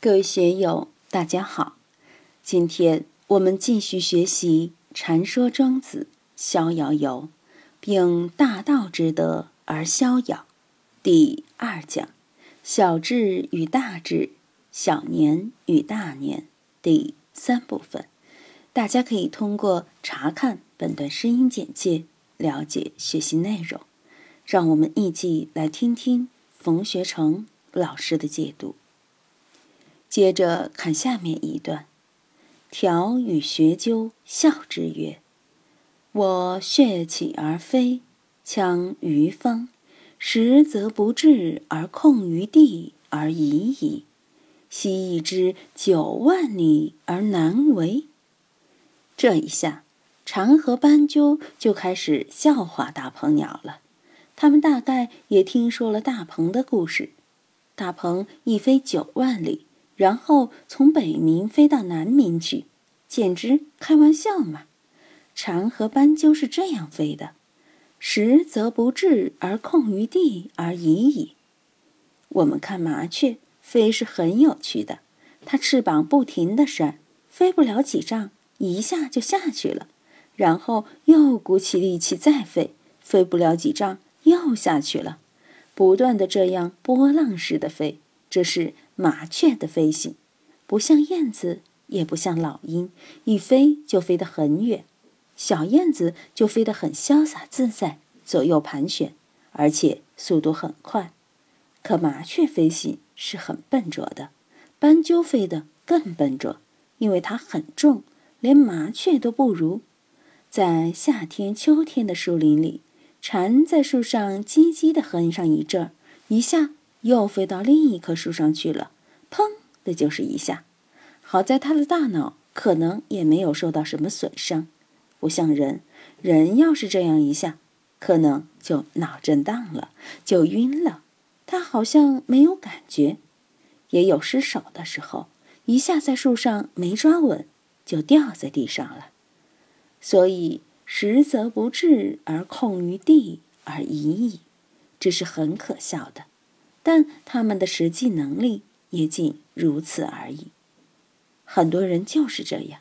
各位学友，大家好！今天我们继续学习《禅说庄子·逍遥游》，并大道之德而逍遥。第二讲：小智与大智，小年与大年。第三部分，大家可以通过查看本段声音简介了解学习内容。让我们一起来听听冯学成老师的解读。接着看下面一段：条与学究笑之曰：“我血起而飞，强于方，实则不至而控于地而已矣。昔已之九万里而难为。”这一下，蝉和斑鸠就开始笑话大鹏鸟了。他们大概也听说了大鹏的故事。大鹏一飞九万里，然后从北冥飞到南冥去，简直开玩笑嘛！蝉和斑鸠是这样飞的：实则不至而空于地而已矣。我们看麻雀飞是很有趣的，它翅膀不停地扇，飞不了几丈，一下就下去了，然后又鼓起力气再飞，飞不了几丈。又下去了，不断的这样波浪式的飞，这是麻雀的飞行，不像燕子，也不像老鹰，一飞就飞得很远。小燕子就飞得很潇洒自在，左右盘旋，而且速度很快。可麻雀飞行是很笨拙的，斑鸠飞得更笨拙，因为它很重，连麻雀都不如。在夏天、秋天的树林里。蝉在树上叽叽地哼上一阵儿，一下又飞到另一棵树上去了，砰的就是一下。好在他的大脑可能也没有受到什么损伤，不像人，人要是这样一下，可能就脑震荡了，就晕了。他好像没有感觉，也有失手的时候，一下在树上没抓稳，就掉在地上了。所以。实则不至而控于地而已矣，这是很可笑的。但他们的实际能力也仅如此而已。很多人就是这样，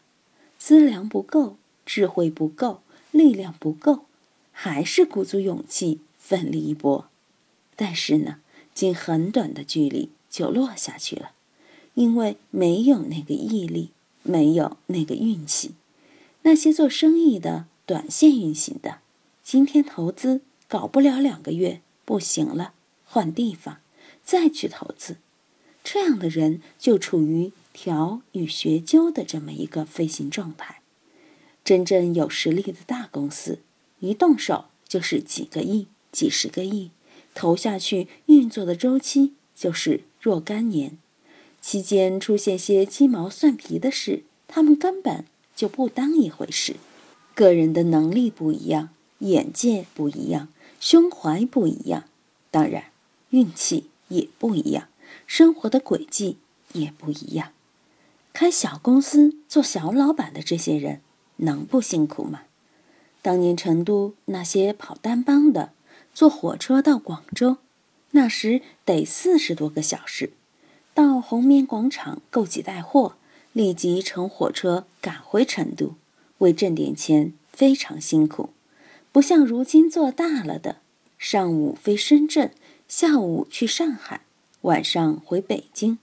资粮不够，智慧不够，力量不够，还是鼓足勇气奋力一搏。但是呢，仅很短的距离就落下去了，因为没有那个毅力，没有那个运气。那些做生意的。短线运行的，今天投资搞不了两个月，不行了，换地方，再去投资。这样的人就处于调与学究的这么一个飞行状态。真正有实力的大公司，一动手就是几个亿、几十个亿，投下去运作的周期就是若干年，期间出现些鸡毛蒜皮的事，他们根本就不当一回事。个人的能力不一样，眼界不一样，胸怀不一样，当然运气也不一样，生活的轨迹也不一样。开小公司做小老板的这些人，能不辛苦吗？当年成都那些跑单帮的，坐火车到广州，那时得四十多个小时，到红棉广场购几袋货，立即乘火车赶回成都。为挣点钱非常辛苦，不像如今做大了的，上午飞深圳，下午去上海，晚上回北京，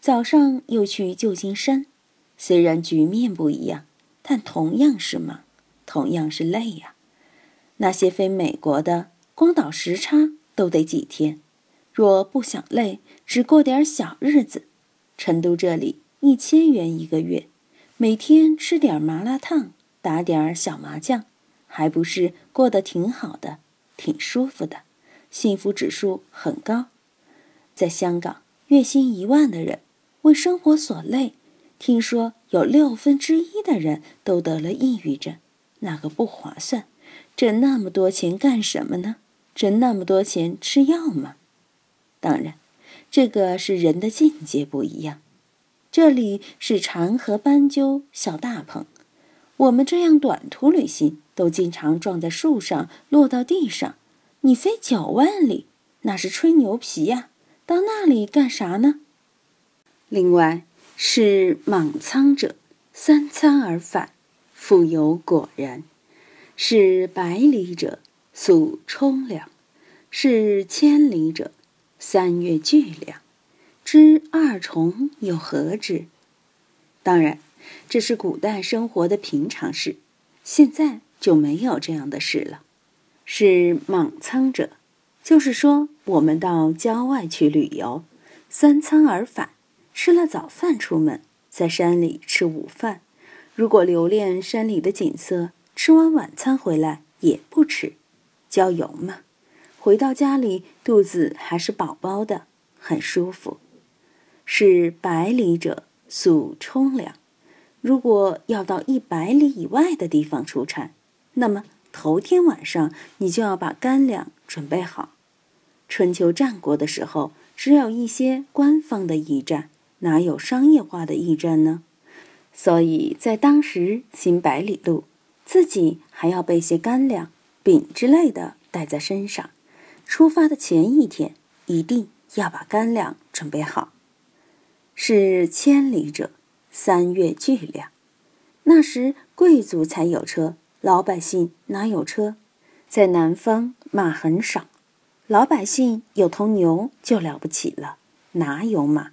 早上又去旧金山。虽然局面不一样，但同样是忙，同样是累呀。那些飞美国的，光倒时差都得几天。若不想累，只过点小日子，成都这里一千元一个月，每天吃点麻辣烫。打点儿小麻将，还不是过得挺好的，挺舒服的，幸福指数很高。在香港，月薪一万的人为生活所累，听说有六分之一的人都得了抑郁症，那个不划算。挣那么多钱干什么呢？挣那么多钱吃药吗？当然，这个是人的境界不一样。这里是蝉和斑鸠笑大鹏。我们这样短途旅行，都经常撞在树上，落到地上。你飞九万里，那是吹牛皮呀！到那里干啥呢？另外是莽苍者，三餐而返，复有果然；是百里者，速冲凉；是千里者，三月巨量。知二重又何之？当然，这是古代生活的平常事，现在就没有这样的事了。是莽苍者，就是说我们到郊外去旅游，三餐而返，吃了早饭出门，在山里吃午饭。如果留恋山里的景色，吃完晚餐回来也不吃，郊游嘛。回到家里，肚子还是饱饱的，很舒服。是百里者，速冲凉。如果要到一百里以外的地方出差，那么头天晚上你就要把干粮准备好。春秋战国的时候，只有一些官方的驿站，哪有商业化的驿站呢？所以在当时行百里路，自己还要备些干粮、饼之类的带在身上。出发的前一天，一定要把干粮准备好。是千里者，三月巨量。那时贵族才有车，老百姓哪有车？在南方马很少，老百姓有头牛就了不起了，哪有马？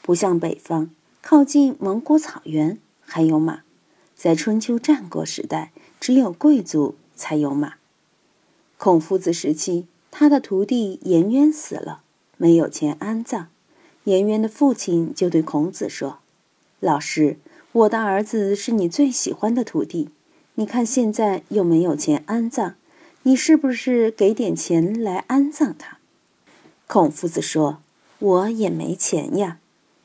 不像北方，靠近蒙古草原还有马。在春秋战国时代，只有贵族才有马。孔夫子时期，他的徒弟颜渊死了，没有钱安葬。颜渊的父亲就对孔子说：“老师，我的儿子是你最喜欢的徒弟，你看现在又没有钱安葬，你是不是给点钱来安葬他？”孔夫子说：“我也没钱呀。”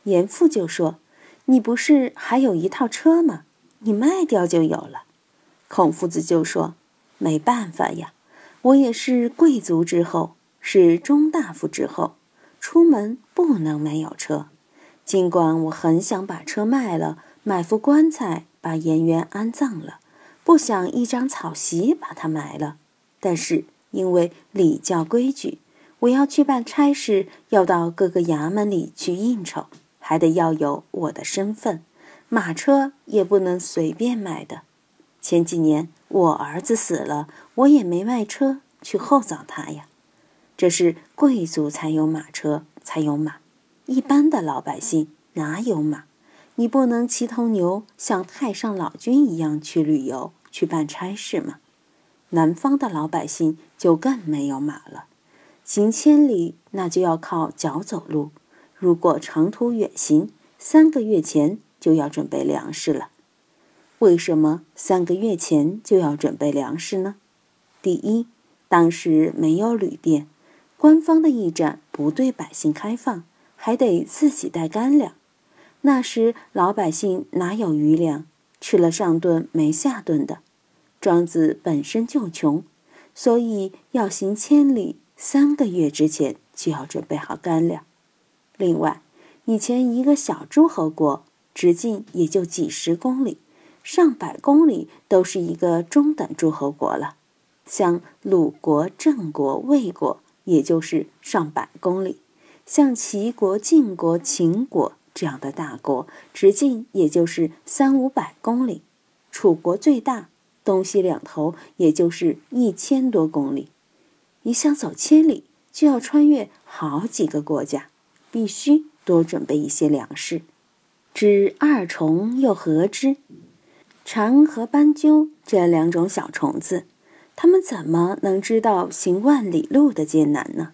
严父就说：“你不是还有一套车吗？你卖掉就有了。”孔夫子就说：“没办法呀，我也是贵族之后，是中大夫之后。”出门不能没有车，尽管我很想把车卖了，买副棺材把颜渊安葬了，不想一张草席把它埋了，但是因为礼教规矩，我要去办差事，要到各个衙门里去应酬，还得要有我的身份，马车也不能随便买的。前几年我儿子死了，我也没卖车去厚葬他呀。这是贵族才有马车，才有马，一般的老百姓哪有马？你不能骑头牛像太上老君一样去旅游、去办差事吗？南方的老百姓就更没有马了，行千里那就要靠脚走路。如果长途远行，三个月前就要准备粮食了。为什么三个月前就要准备粮食呢？第一，当时没有旅店。官方的驿站不对百姓开放，还得自己带干粮。那时老百姓哪有余粮，吃了上顿没下顿的。庄子本身就穷，所以要行千里，三个月之前就要准备好干粮。另外，以前一个小诸侯国直径也就几十公里，上百公里都是一个中等诸侯国了，像鲁国、郑国、魏国。也就是上百公里，像齐国、晋国、秦国这样的大国，直径也就是三五百公里。楚国最大，东西两头也就是一千多公里。你想走千里，就要穿越好几个国家，必须多准备一些粮食。知二虫又何之？蝉和斑鸠这两种小虫子。他们怎么能知道行万里路的艰难呢？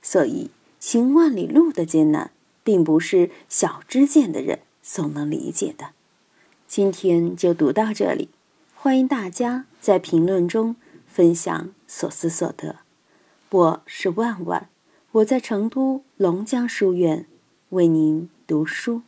所以，行万里路的艰难，并不是小知见的人所能理解的。今天就读到这里，欢迎大家在评论中分享所思所得。我是万万，我在成都龙江书院为您读书。